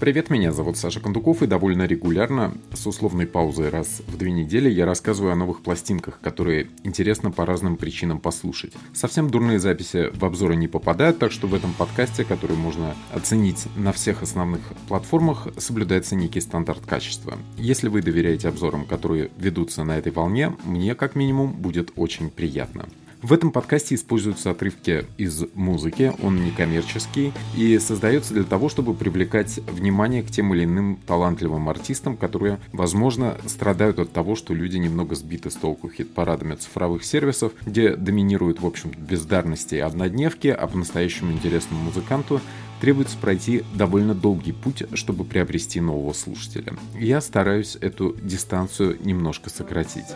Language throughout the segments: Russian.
Привет, меня зовут Саша Кондуков, и довольно регулярно, с условной паузой раз в две недели, я рассказываю о новых пластинках, которые интересно по разным причинам послушать. Совсем дурные записи в обзоры не попадают, так что в этом подкасте, который можно оценить на всех основных платформах, соблюдается некий стандарт качества. Если вы доверяете обзорам, которые ведутся на этой волне, мне как минимум будет очень приятно. В этом подкасте используются отрывки из музыки, он не коммерческий и создается для того, чтобы привлекать внимание к тем или иным талантливым артистам, которые, возможно, страдают от того, что люди немного сбиты с толку хит-парадами цифровых сервисов, где доминируют, в общем, бездарности и однодневки, а по-настоящему интересному музыканту требуется пройти довольно долгий путь, чтобы приобрести нового слушателя. Я стараюсь эту дистанцию немножко сократить.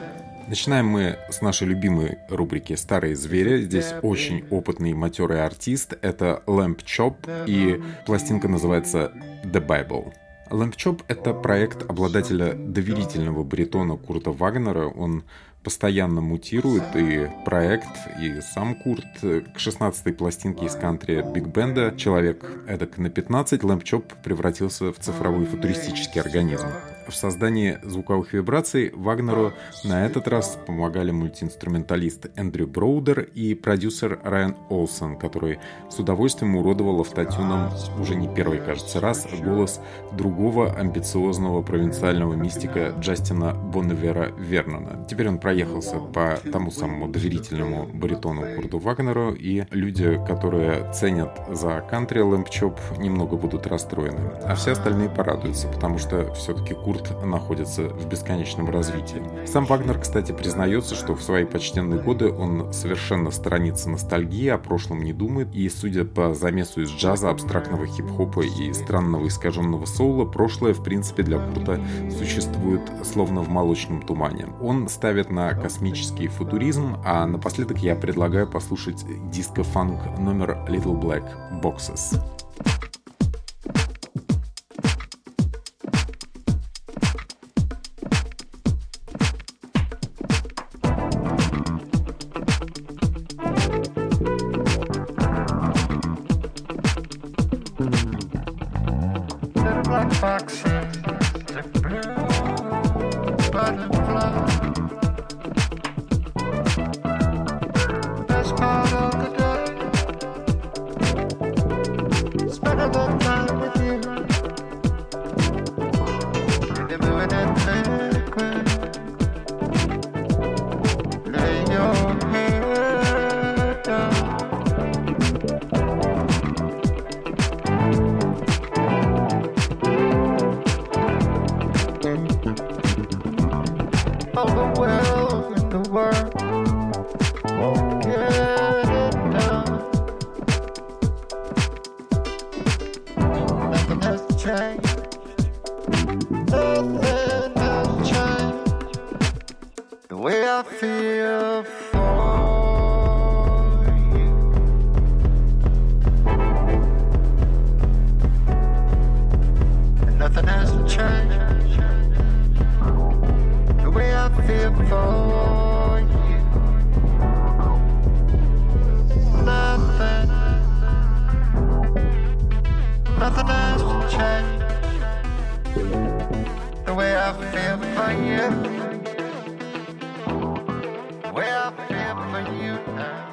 Начинаем мы с нашей любимой рубрики «Старые звери». Здесь очень опытный матерый артист. Это Lamp Chop, и пластинка называется «The Bible». Chop — это проект обладателя доверительного баритона Курта Вагнера. Он постоянно мутирует и проект, и сам Курт. К 16-й пластинке из кантри Биг Бенда человек эдак на 15 Lamp Chop превратился в цифровой футуристический организм. В создании звуковых вибраций Вагнеру на этот раз помогали мультиинструменталист Эндрю Броудер и продюсер Райан Олсон, который с удовольствием уродовал автотюном уже не первый, кажется, раз голос другого амбициозного провинциального мистика Джастина Бонневера Вернона. Теперь он проехался по тому самому доверительному баритону Курду Вагнеру, и люди, которые ценят за кантри Лэмпчоп, немного будут расстроены. А все остальные порадуются, потому что все-таки Курт Курт находится в бесконечном развитии. Сам Вагнер, кстати, признается, что в свои почтенные годы он совершенно сторонится ностальгии, о прошлом не думает, и, судя по замесу из джаза, абстрактного хип-хопа и странного искаженного соула, прошлое, в принципе, для Курта существует словно в молочном тумане. Он ставит на космический футуризм, а напоследок я предлагаю послушать диско-фанк номер Little Black Boxes.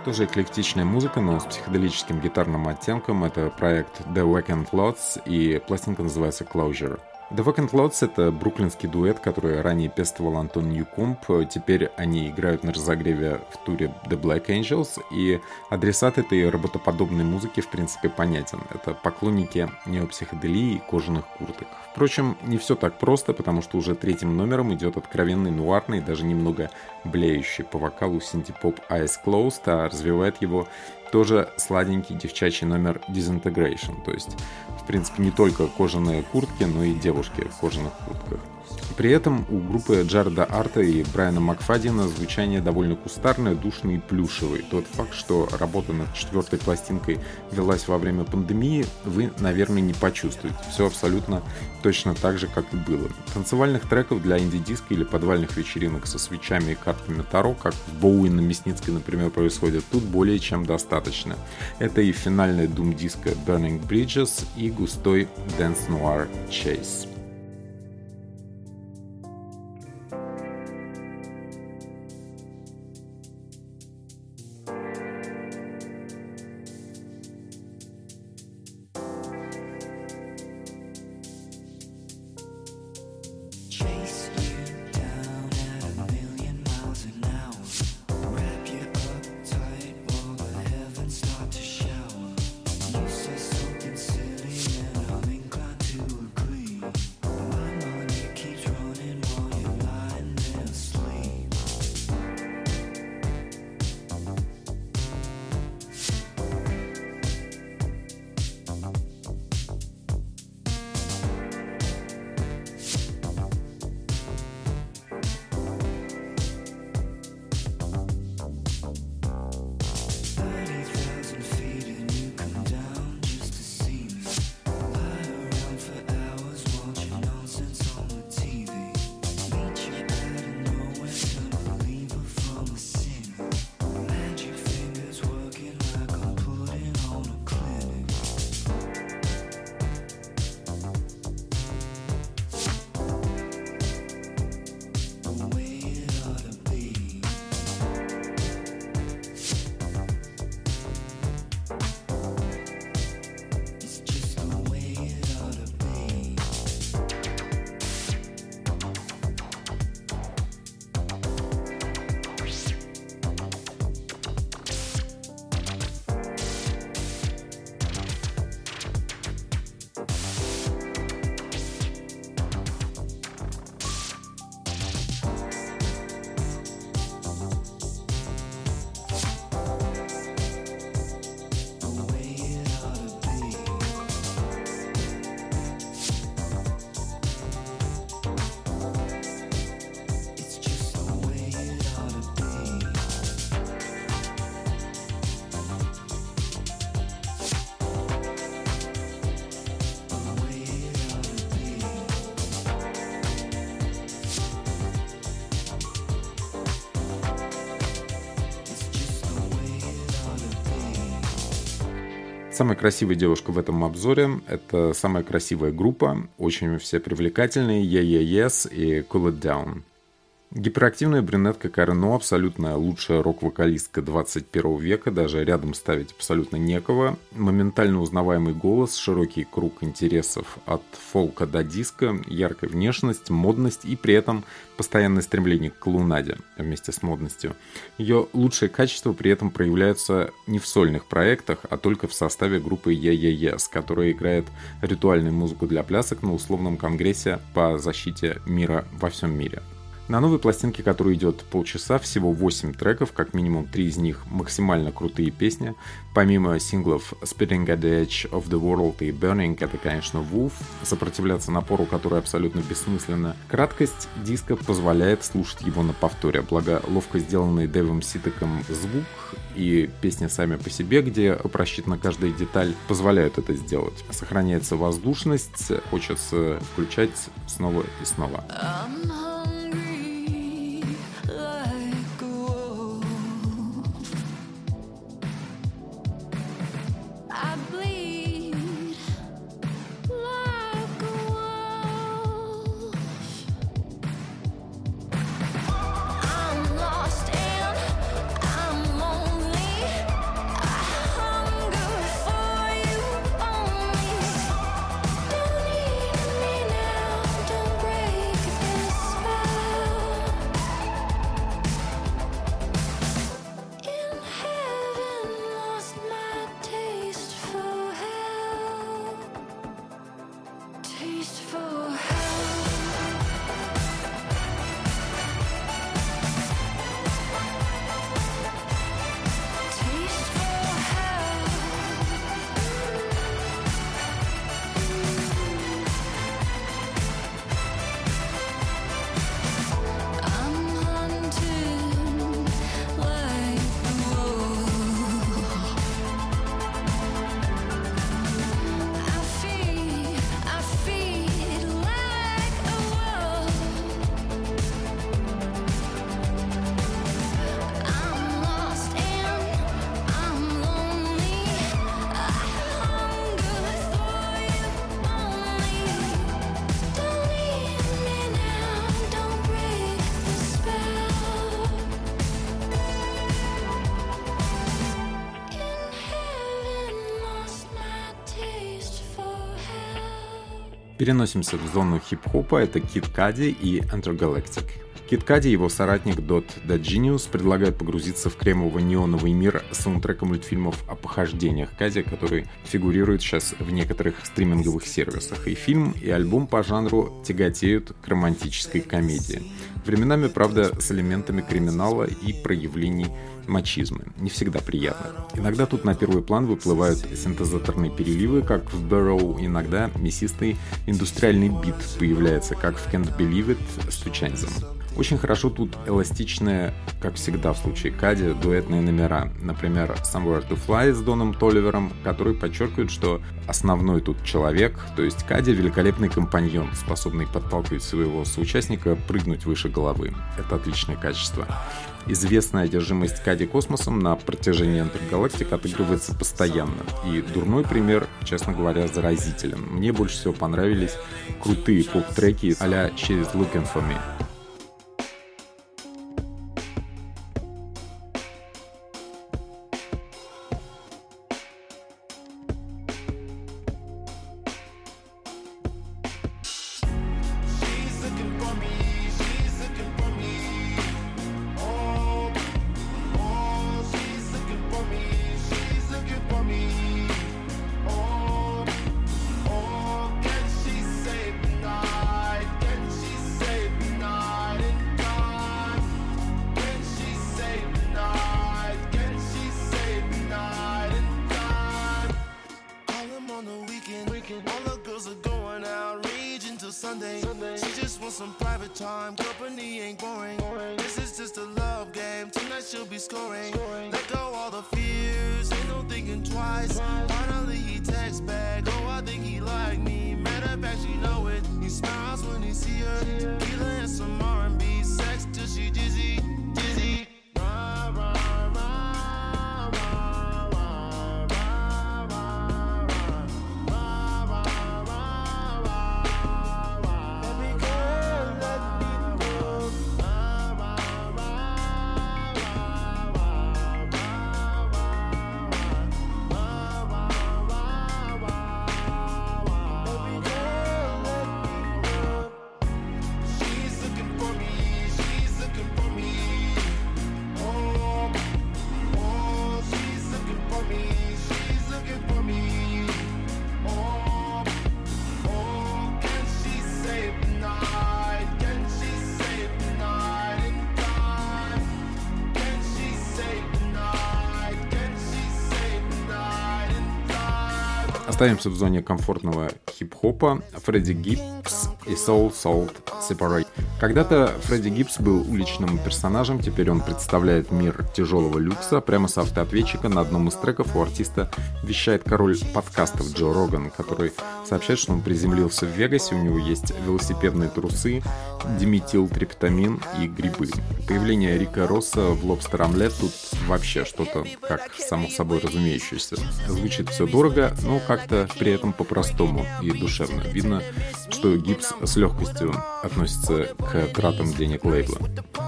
Тоже эклектичная музыка, но с психоделическим гитарным оттенком. Это проект The Weekend Lots, и пластинка называется Closure. The Vacant Lots — это бруклинский дуэт, который ранее пестовал Антон Ньюкомп. Теперь они играют на разогреве в туре The Black Angels, и адресат этой работоподобной музыки в принципе понятен. Это поклонники неопсиходелии и кожаных курток. Впрочем, не все так просто, потому что уже третьим номером идет откровенный нуарный, даже немного блеющий по вокалу синтепоп Eyes Closed, а развивает его тоже сладенький девчачий номер Disintegration. То есть, в принципе, не только кожаные куртки, но и девушки в кожаных куртках. При этом у группы Джареда Арта и Брайана Макфадина звучание довольно кустарное, душное и плюшевое. Тот факт, что работа над четвертой пластинкой велась во время пандемии, вы, наверное, не почувствуете. Все абсолютно точно так же, как и было. Танцевальных треков для инди-диска или подвальных вечеринок со свечами и картами Таро, как в Боуи на Мясницкой, например, происходит, тут более чем достаточно. Это и финальная дум-диска Burning Bridges и густой Dance Noir Chase. Самая красивая девушка в этом обзоре – это самая красивая группа, очень все привлекательные, Yeah Yeah Yes и Cool It Down. Гиперактивная брюнетка Карено абсолютно лучшая рок-вокалистка 21 века, даже рядом ставить абсолютно некого. Моментально узнаваемый голос, широкий круг интересов от фолка до диска, яркая внешность, модность и при этом постоянное стремление к клоунаде вместе с модностью. Ее лучшие качества при этом проявляются не в сольных проектах, а только в составе группы Yeah Yes, которая играет ритуальную музыку для плясок на условном конгрессе по защите мира во всем мире. На новой пластинке, которая идет полчаса, всего 8 треков, как минимум 3 из них максимально крутые песни. Помимо синглов Spitting at the Edge of the World и Burning, это, конечно, Wolf, сопротивляться напору, который абсолютно бессмысленно. Краткость диска позволяет слушать его на повторе, благо ловко сделанный Дэвом Ситеком звук и песни сами по себе, где просчитана каждая деталь, позволяют это сделать. Сохраняется воздушность, хочется включать снова и снова. I'm Переносимся в зону хип-хопа, это Kid Cudi и Intergalactic. Кит Кади и его соратник The Genius предлагают погрузиться в кремово-неоновый мир саундтрека мультфильмов похождениях Кади, который фигурирует сейчас в некоторых стриминговых сервисах. И фильм, и альбом по жанру тяготеют к романтической комедии. Временами, правда, с элементами криминала и проявлений мачизма. Не всегда приятно. Иногда тут на первый план выплывают синтезаторные переливы, как в Burrow, иногда мясистый индустриальный бит появляется, как в Can't Believe It с Тучанзом. Очень хорошо тут эластичные, как всегда в случае Кади, дуэтные номера. Например, Somewhere to Fly с Доном Толивером, который подчеркивает, что основной тут человек, то есть Кади великолепный компаньон, способный подталкивать своего соучастника прыгнуть выше головы. Это отличное качество. Известная одержимость Кади космосом на протяжении интергалактик отыгрывается постоянно. И дурной пример, честно говоря, заразителен. Мне больше всего понравились крутые поп-треки а-ля She's Looking For Me. time company ain't boring. This is just a love game. Tonight she'll be scoring. Оставимся в зоне комфортного хип-хопа. Фредди Гибс и Soul Salt Separate. Когда-то Фредди Гибс был уличным персонажем, теперь он представляет мир тяжелого люкса. Прямо с автоответчика на одном из треков у артиста вещает король подкастов Джо Роган, который сообщает, что он приземлился в Вегасе, у него есть велосипедные трусы, диметилтриптамин и грибы. Появление Рика Росса в Лобстер Омлет тут вообще что-то как само собой разумеющееся. Звучит все дорого, но как-то при этом по-простому и душевно. Видно, что Гибс с легкостью относится к тратам денег лейбла.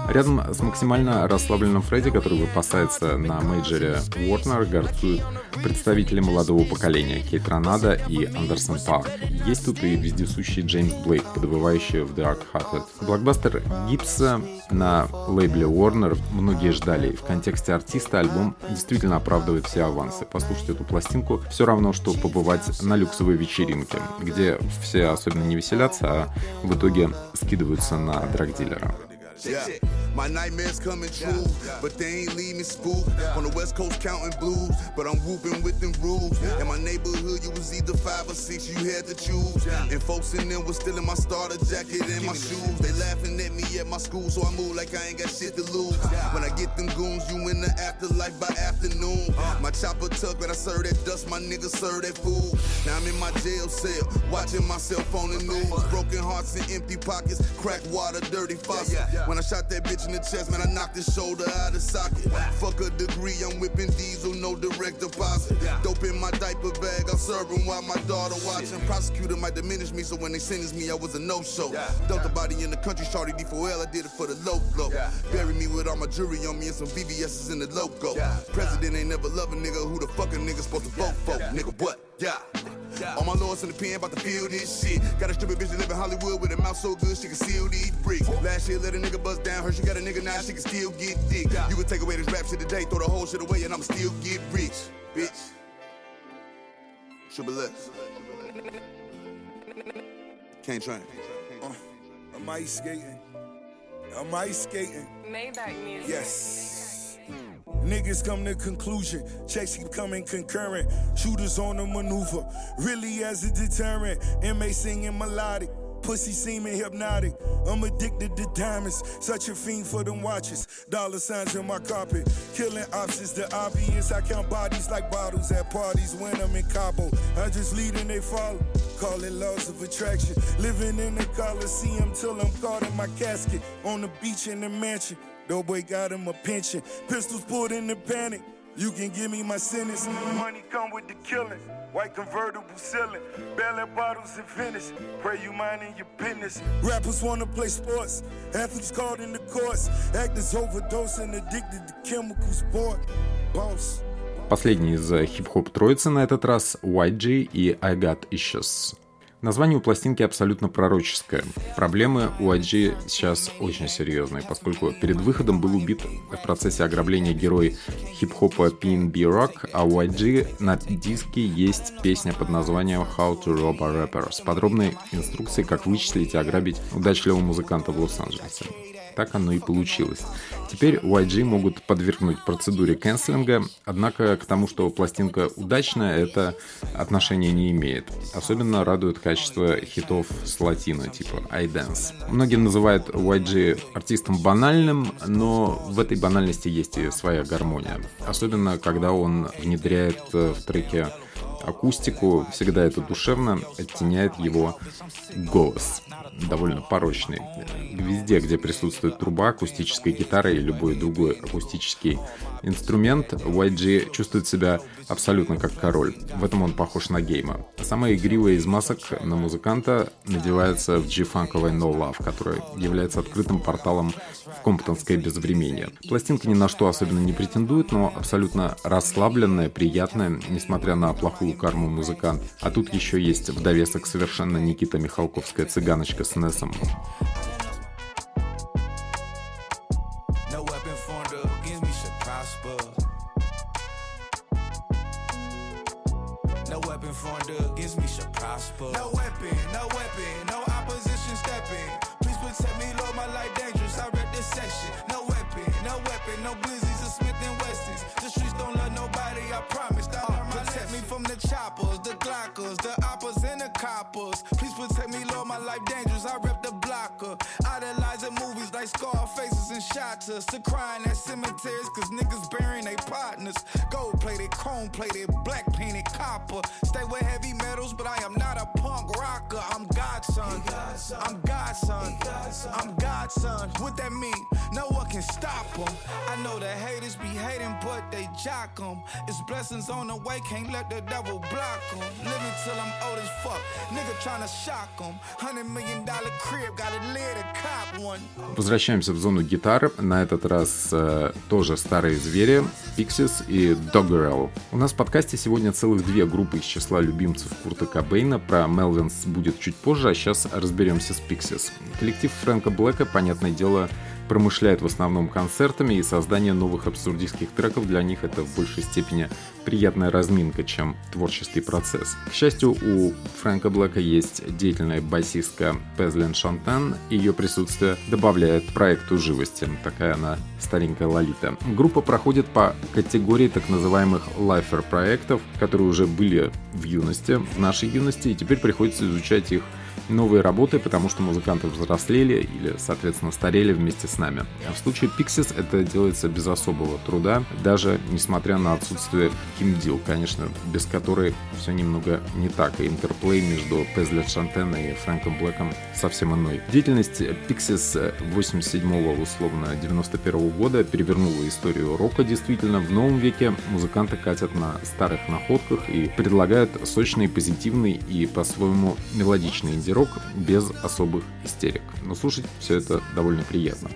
Рядом с максимально расслабленным Фредди, который выпасается на мейджоре Warner, гарцуют представители молодого поколения Kaytranada и Андерсон Пак. Есть тут и вездесущий Джеймс Блейк, подвывающий в Dark Hearted. Блокбастер Гибса на лейбле Warner многие ждали. В контексте артиста альбом действительно оправдывает все авансы. Послушать эту пластинку все равно, что побывать на люксовой вечеринке, где все особенно не веселятся, а в итоге скидываются на драгдилера. Yeah. My nightmares coming true, but they ain't leaving me spooked. On the west coast counting blues, but I'm whooping with them rules. In my neighborhood, you was either five or six, you had to choose. And folks in there was still in my starter jacket and my shoes. They laughing at me at my school, so I move like I ain't got shit to lose. When I get them goons, you in the afterlife by afternoon. My chopper tuck, but I serve that dust, my niggas serve that food. Now I'm in my jail cell, watching myself on the news. Broken hearts and empty pockets, crack water, dirty faucet. When I shot that bitch in the chest, man, I knocked his shoulder out of socket. Fuck a degree, I'm whipping diesel, no direct deposit. Dope in my diaper bag, I'm serving while my daughter watching. Prosecutor might diminish me, so when they sentence me, I was a no-show. Dumped the body in the country, shorty D4L, I did it for the low blow. Bury me with all my jewelry on me and some VVS's in the logo. President ain't never love a nigga, who the fuck a nigga supposed to vote for? Nigga, what? Yeah. All my lords in the pen about to feel this shit. Got a stupid bitch that live in Hollywood with a mouth so good she can seal these bricks. Last year let a nigga bust down her, she got a nigga now she can still get dick. You would take away this rap shit today, throw the whole shit away and I'ma still get rich, bitch. Triple S. Can't train. Uh, I'm ice skating. I'm ice skating. Maybach music. Yes. Niggas come to conclusion. Checks keep coming concurrent. Shooters on the maneuver. Really as a deterrent. MA singing melodic. Pussy seeming hypnotic. I'm addicted to diamonds. Such a fiend for them watches. Dollar signs in my carpet. Killing options, the obvious. I count bodies like bottles at parties when I'm in Cabo. I just lead and they follow. Call it laws of attraction. Living in the Coliseum till I'm caught in my casket. On the beach in the mansion. Doughboy got him a pension. Pistols pulled in the panic. You can give me my sentence. Money come with the killing. White convertible ceiling. Bailing bottles and finish. Pray you minding your business. Rappers wanna play sports. Athletes caught in the courts. Actors overdosing, addicted to chemical sport. Boss. Последний из э, хип-хоп троицы на этот раз YG и I Got Issues. Название у пластинки абсолютно пророческое. Проблемы у YG сейчас очень серьезные, поскольку перед выходом был убит в процессе ограбления герой хип-хопа PNB Rock, а у YG на диске есть песня под названием How to Rob a Rapper с подробной инструкцией, как вычислить и ограбить удачливого музыканта в Лос-Анджелесе. Так оно и получилось. Теперь YG могут подвергнуть процедуре канцелинга, однако к тому, что пластинка удачная, это отношение не имеет. Особенно радует качество хитов с латино, типа iDance. Многие называют YG артистом банальным, но в этой банальности есть и своя гармония. Особенно, когда он внедряет в треке акустику, всегда это душевно оттеняет его голос, довольно порочный. Везде, где присутствует труба, акустическая гитара и любой другой акустический инструмент, YG чувствует себя абсолютно как король. В этом он похож на гейма. Самая игривая из масок на музыканта надевается в G-фанковой No Love, которая является открытым порталом в комптонское безвременье. Пластинка ни на что особенно не претендует, но абсолютно расслабленная, приятная, несмотря на плохую карму музыкант. А тут еще есть в довесок совершенно Никита Михалковская цыганочка с Несом. The oppers and the coppers. Please protect me, Lord, my life dangerous. I rep the blocker. Idolizing movies like Scarfaces and Shotters. To crying at cemeteries, cause niggas burying their partners. Gold plated, chrome plated, black painted copper. Stay with heavy metals, but I am not a punk rocker. I'm Godson. I'm Godson. I'm Godson. What that mean? No one can stop them. I know the haters be hating, but they jock them. It's blessings on the way, can't let the devil block them. Living till I'm old as fuck. Nigga tryna shock them. Hundred million dollar crib, got a lid a cop one. Возвращаемся в зону гитар. На этот раз э, тоже старые звери, Pixies и Doggerel. У нас в подкасте сегодня целых две группы из числа любимцев Курта Кобейна. Про Мелвинс будет чуть позже, а сейчас разберемся с Pixies. Коллектив Фрэнка Блэка, понятное дело, промышляет в основном концертами, и создание новых абсурдистских треков для них это в большей степени приятная разминка, чем творческий процесс. К счастью, у Фрэнка Блэка есть деятельная басистка Пезлин Шантен, и ее присутствие добавляет проекту живости. Такая она старенькая лолита. Группа проходит по категории так называемых лайфер проектов, которые уже были в юности, в нашей юности, и теперь приходится изучать их новые работы, потому что музыканты взрослели или, соответственно, старели вместе с нами. А в случае Pixies это делается без особого труда, даже несмотря на отсутствие Ким Дил, конечно, без которой все немного не так, и интерплей между Пезлет Шантена и Фрэнком Блэком совсем иной. Деятельность Pixies 87-го, условно, 91 -го года перевернула историю рока действительно. В новом веке музыканты катят на старых находках и предлагают сочный, позитивный и по-своему мелодичный инди-рок без особых истерик. Но слушать все это довольно приятно.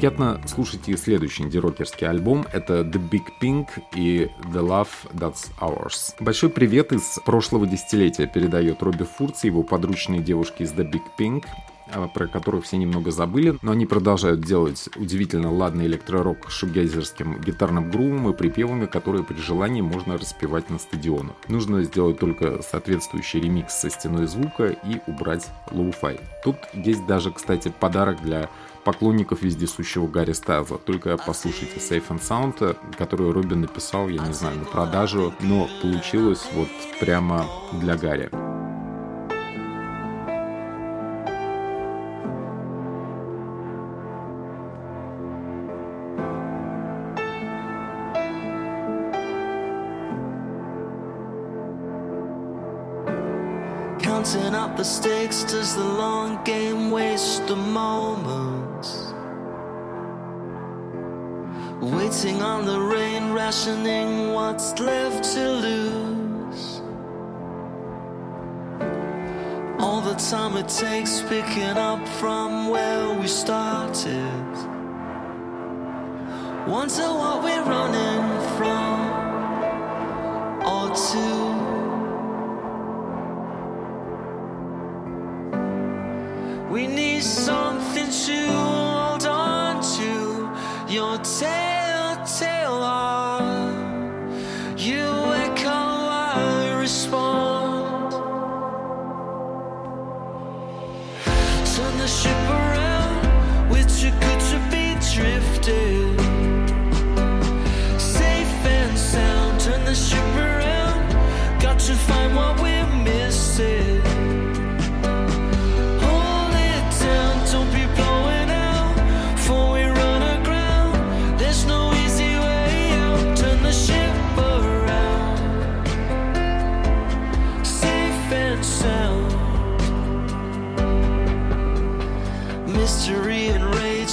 Приятно слушать и следующий инди-рокерский альбом. Это The Big Pink и The Love That's Ours. Большой привет из прошлого десятилетия передает Робби Фурц и его подручные девушки из The Big Pink а, про которых все немного забыли, но они продолжают делать удивительно ладный электророк с шугейзерским гитарным грувом и припевами, которые при желании можно распевать на стадионах. Нужно сделать только соответствующий ремикс со стеной звука и убрать лоу-фай. Тут есть даже, кстати, подарок для поклонников вездесущего Гарри Стайлза. Только послушайте Safe and Sound, который Робин написал, я не знаю, на продажу, но получилось вот прямо для Гарри. Counting up the stakes, does the long game waste the moments? Waiting on the rain, rationing what's left to lose. All the time it takes picking up from where we started. Wonder what we're running from, or to.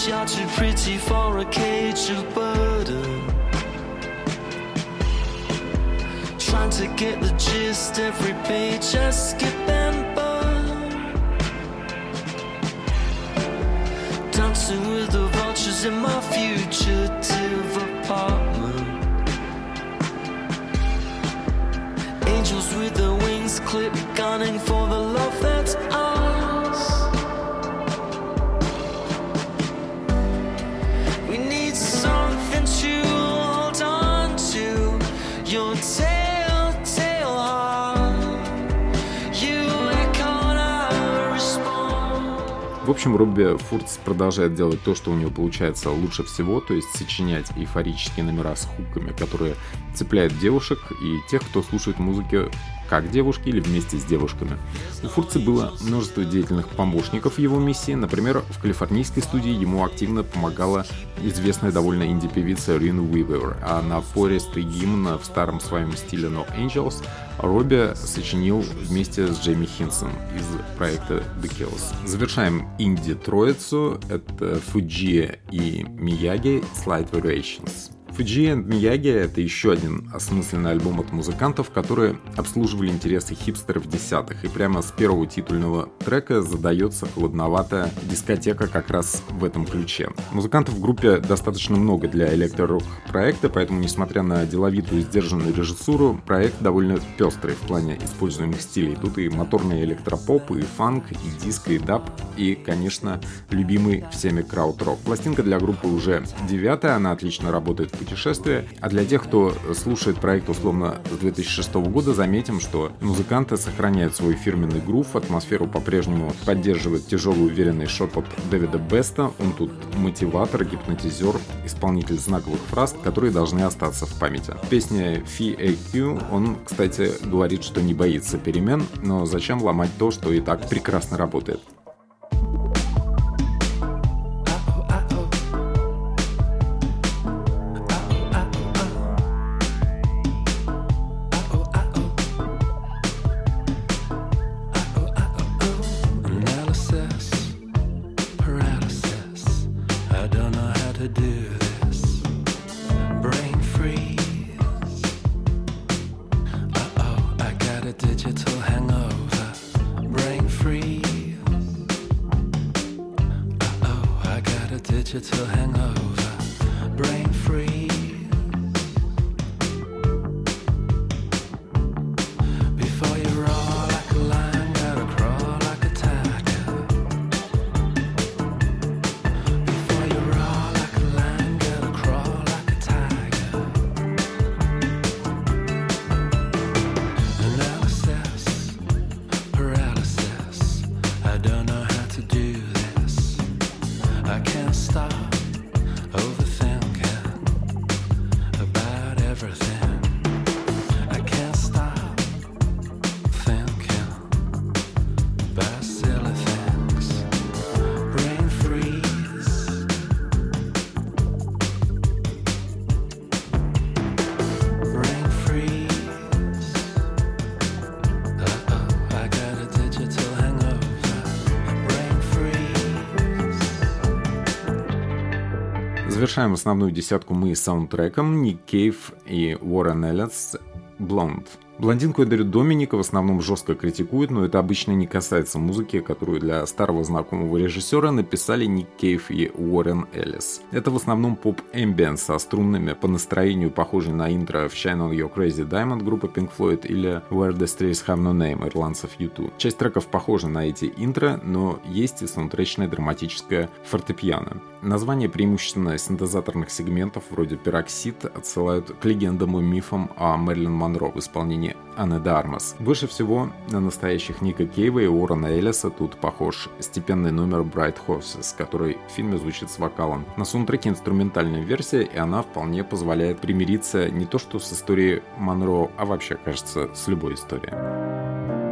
You're too pretty for a cage of burden. Trying to get the gist, every page I skip and burn. Dancing with the vultures in my fugitive apartment. Angels with their wings clipped, gunning for the love that's ours. В общем, Робби Фурц продолжает делать то, что у него получается лучше всего, то есть сочинять эйфорические номера с хуками, которые цепляют девушек и тех, кто слушает музыки как девушки или вместе с девушками. У Фурца было множество деятельных помощников в его миссии. Например, в калифорнийской студии ему активно помогала известная довольно инди-певица Рин Уивер, а на пористый гимн в старом своем стиле No Angels Робби сочинил вместе с Джейми Хинсон из проекта The Kills. Завершаем инди-троицу. Это Фуджи и Мияги Slight Variations. Fuji and Miyagi — это еще один осмысленный альбом от музыкантов, которые обслуживали интересы хипстеров десятых, и прямо с первого титульного трека задается холодноватая дискотека как раз в этом ключе. Музыкантов в группе достаточно много для электро-рок проекта, поэтому, несмотря на деловитую и сдержанную режиссуру, проект довольно пестрый в плане используемых стилей. Тут и моторный электропоп, и фанк, и диско, и даб, и, конечно, любимый всеми краут-рок. Пластинка для группы уже девятая, она отлично работает в путешествие. А для тех, кто слушает проект условно с 2006 года, заметим, что музыканты сохраняют свой фирменный грув, атмосферу по-прежнему поддерживает тяжелый уверенный шепот Дэвида Беста. Он тут мотиватор, гипнотизер, исполнитель знаковых фраз, которые должны остаться в памяти. В песне FAQ он, кстати, говорит, что не боится перемен, но зачем ломать то, что и так прекрасно работает. Digital hangover. Brain freeze. Uh oh, I got a digital hangover. Завершаем основную десятку мы саундтреком Ник Кейв и Уоррен Эллис «Blonde». Блондинку Эдри Доминика в основном жестко критикуют, но это обычно не касается музыки, которую для старого знакомого режиссера написали Ник Кейв и Уоррен Эллис. Это в основном поп-эмбиент со струнными по настроению похожий на интро в Shine on Your Crazy Diamond группы Pink Floyd или Where the Strays Have No Name ирландцев U2. Часть треков похожа на эти интро, но есть и саундтречное драматическое фортепиано. Названия преимущественно синтезаторных сегментов вроде «Пероксид» отсылают к легендам и мифам о Мэрилин Монро в исполнении имени Анны Дармас. Больше всего на настоящих Ника Кейва и Уоррена Эллиса тут похож степенный номер Bright Horses, который в фильме звучит с вокалом. На саундтреке инструментальная версия, и она вполне позволяет примириться не то что с историей Монро, а вообще, кажется, с любой историей.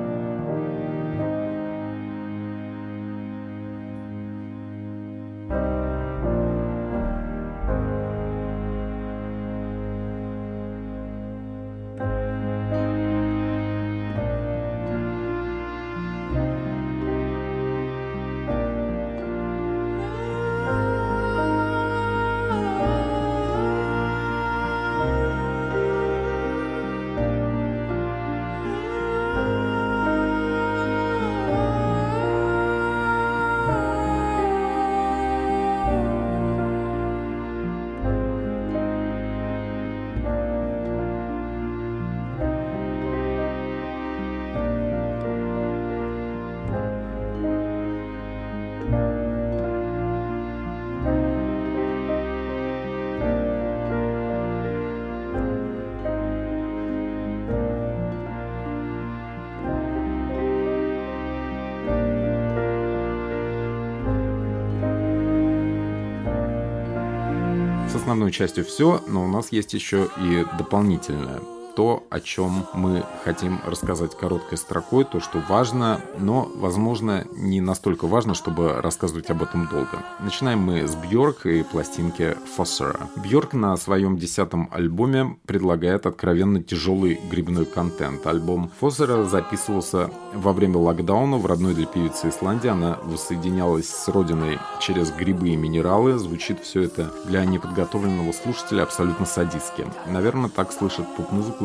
Основной частью все, но у нас есть еще и дополнительное то, о чем мы хотим рассказать короткой строкой, то, что важно, но, возможно, не настолько важно, чтобы рассказывать об этом долго. Начинаем мы с Бьорк и пластинки Fossera. Бьорк на своем десятом альбоме предлагает откровенно тяжелый грибной контент. Альбом Fossera записывался во время локдауна в родной для певицы Исландии. Она воссоединялась с родиной через грибы и минералы. Звучит все это для неподготовленного слушателя абсолютно садистски. Наверное, так слышат поп-музыку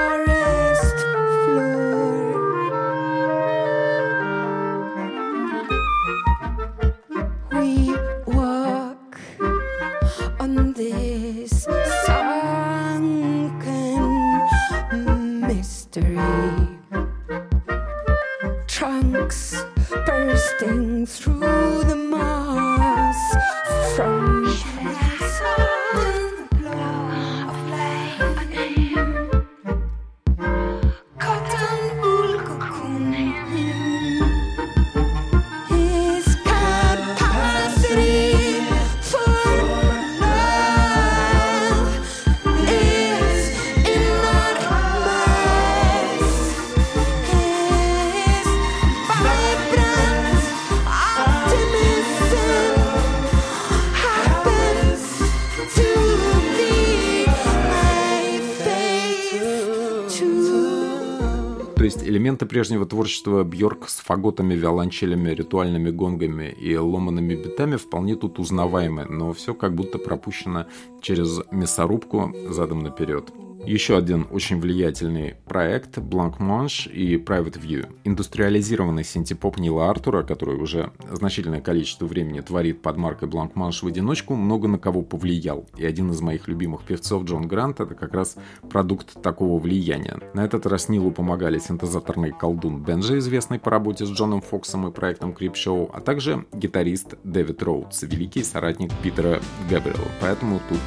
прежнего творчества Бьорк с фаготами, виолончелями, ритуальными гонгами и ломанными битами вполне тут узнаваемы, но все как будто пропущено через мясорубку задом наперед. Еще один очень влиятельный проект Blank Manche и Private View. Индустриализированный синтепоп Нила Артура, который уже значительное количество времени творит под маркой Blank Manche в одиночку, много на кого повлиял. И один из моих любимых певцов Джон Грант это как раз продукт такого влияния. На этот раз Нилу помогали синтезаторный колдун Бенджи, известный по работе с Джоном Фоксом и проектом Крип Шоу, а также гитарист Дэвид Роудс, великий соратник Питера Габриэла. Поэтому тут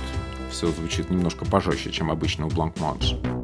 все звучит немножко пожестче, чем обычно у Blank Manche.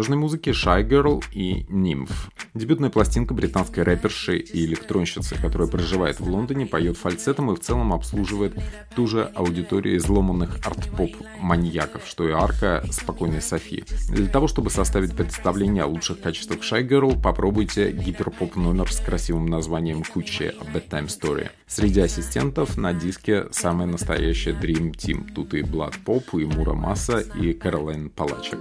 Молодежной музыки Shy Girl и Nymph. Дебютная пластинка британской рэперши и электронщицы, которая проживает в Лондоне, поет фальцетом и в целом обслуживает ту же аудиторию изломанных арт-поп маньяков, что и арка спокойной Софи. Для того, чтобы составить представление о лучших качествах Shy Girl, попробуйте гиперпоп номер с красивым названием Кучи A Bedtime Story. Среди ассистентов на диске самая настоящая Dream Team. Тут и Blood Pop, и Мура Масса, и Кэролайн Палачек.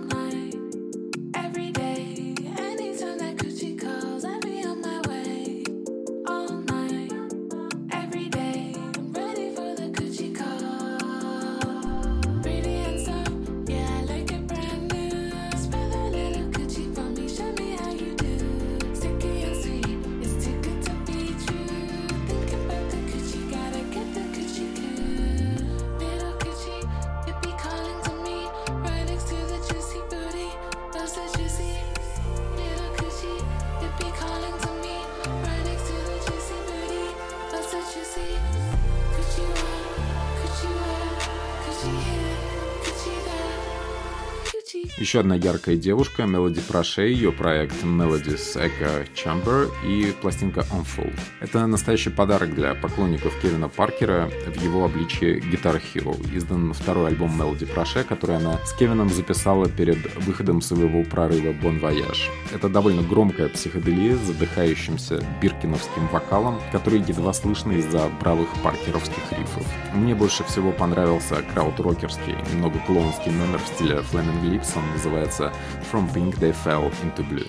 Еще одна яркая девушка, Мелоди Проше, ее проект Melodies Echo Chamber и пластинка Unfold. Это настоящий подарок для поклонников Кевина Паркера в его обличии Guitar Hero. Издан второй альбом Мелоди Проше, который она с Кевином записала перед выходом своего прорыва Bon Voyage. Это довольно громкая психоделия с задыхающимся биркиновским вокалом, который едва слышно из-за бравых паркеровских рифов. Мне больше всего понравился крауд-рокерский, немного клоунский номер в стиле Flaming Lips, он называется From Pink They Fell Into Blue.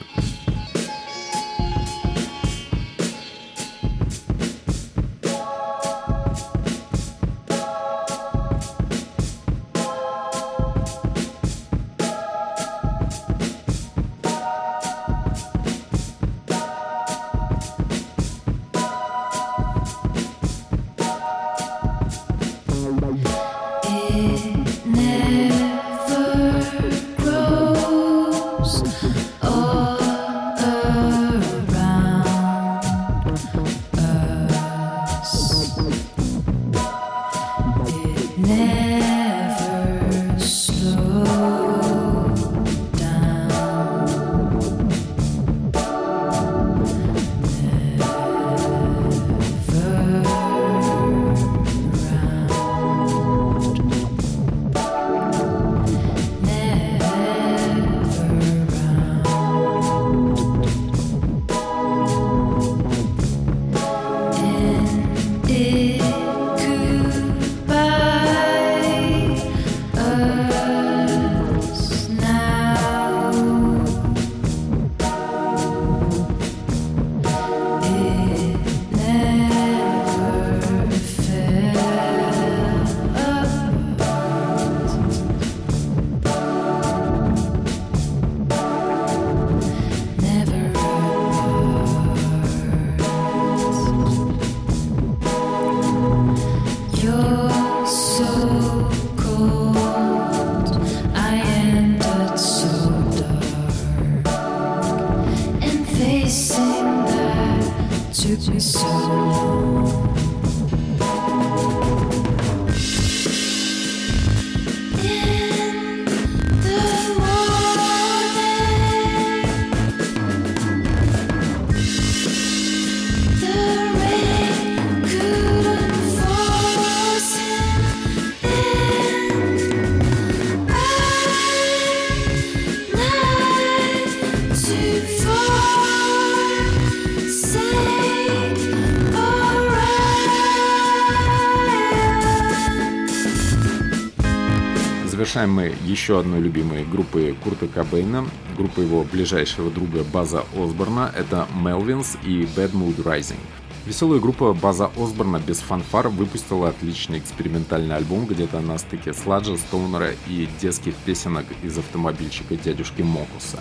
Завершаем мы еще одной любимой группой Курта Кобейна, группа его ближайшего друга База Осборна, это Melvins и Bad Mood Rising. Веселая группа База Осборна без фанфар выпустила отличный экспериментальный альбом где-то на стыке сладжа, стоунера и детских песенок из автомобильчика дядюшки Мокуса.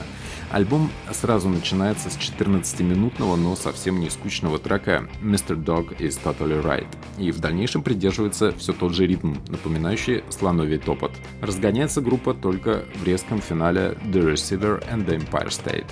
Альбом сразу начинается с 14-минутного, но совсем не скучного трека Mr. Dog is Totally Right. И в дальнейшем придерживается все тот же ритм, напоминающий слоновий топот. Разгоняется группа только в резком финале The Receiver and the Empire State.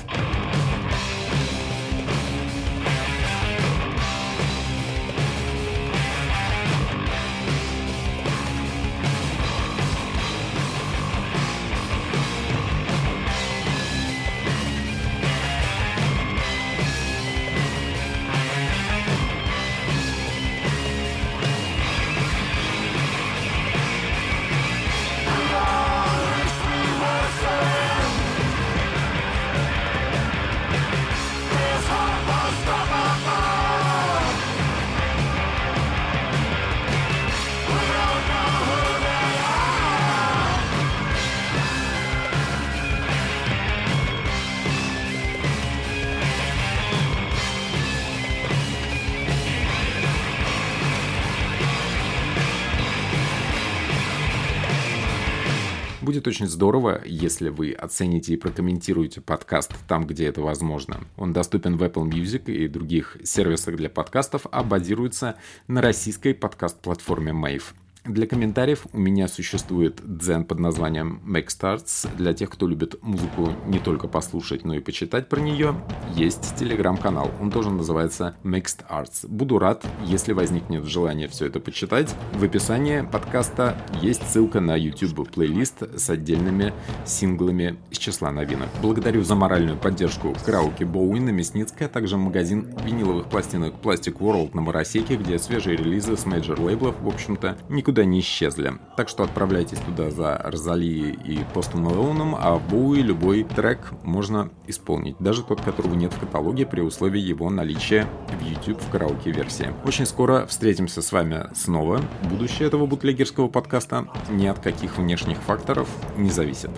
Будет очень здорово, если вы оцените и прокомментируете подкаст там, где это возможно. Он доступен в Apple Music и других сервисах для подкастов, а базируется на российской подкаст-платформе Mave. Для комментариев у меня существует дзен под названием Make Starts. Для тех, кто любит музыку не только послушать, но и почитать про нее, есть телеграм-канал. Он тоже называется Mixed Arts. Буду рад, если возникнет желание все это почитать. В описании подкаста есть ссылка на YouTube плейлист с отдельными синглами из числа новинок. Благодарю за моральную поддержку караоке Боуи на Мясницкой, а также магазин виниловых пластинок Plastic World на Маросейке, где свежие релизы с major лейблов, в общем-то, никуда не исчезли. Так что отправляйтесь туда за Розалией и Постом Мэлоуном, а в Боуи любой трек можно исполнить, даже тот, которого нет в каталоге при условии его наличия в YouTube в караоке-версии. Очень скоро встретимся с вами снова. Будущее этого бутлегерского подкаста ни от каких внешних факторов не зависит.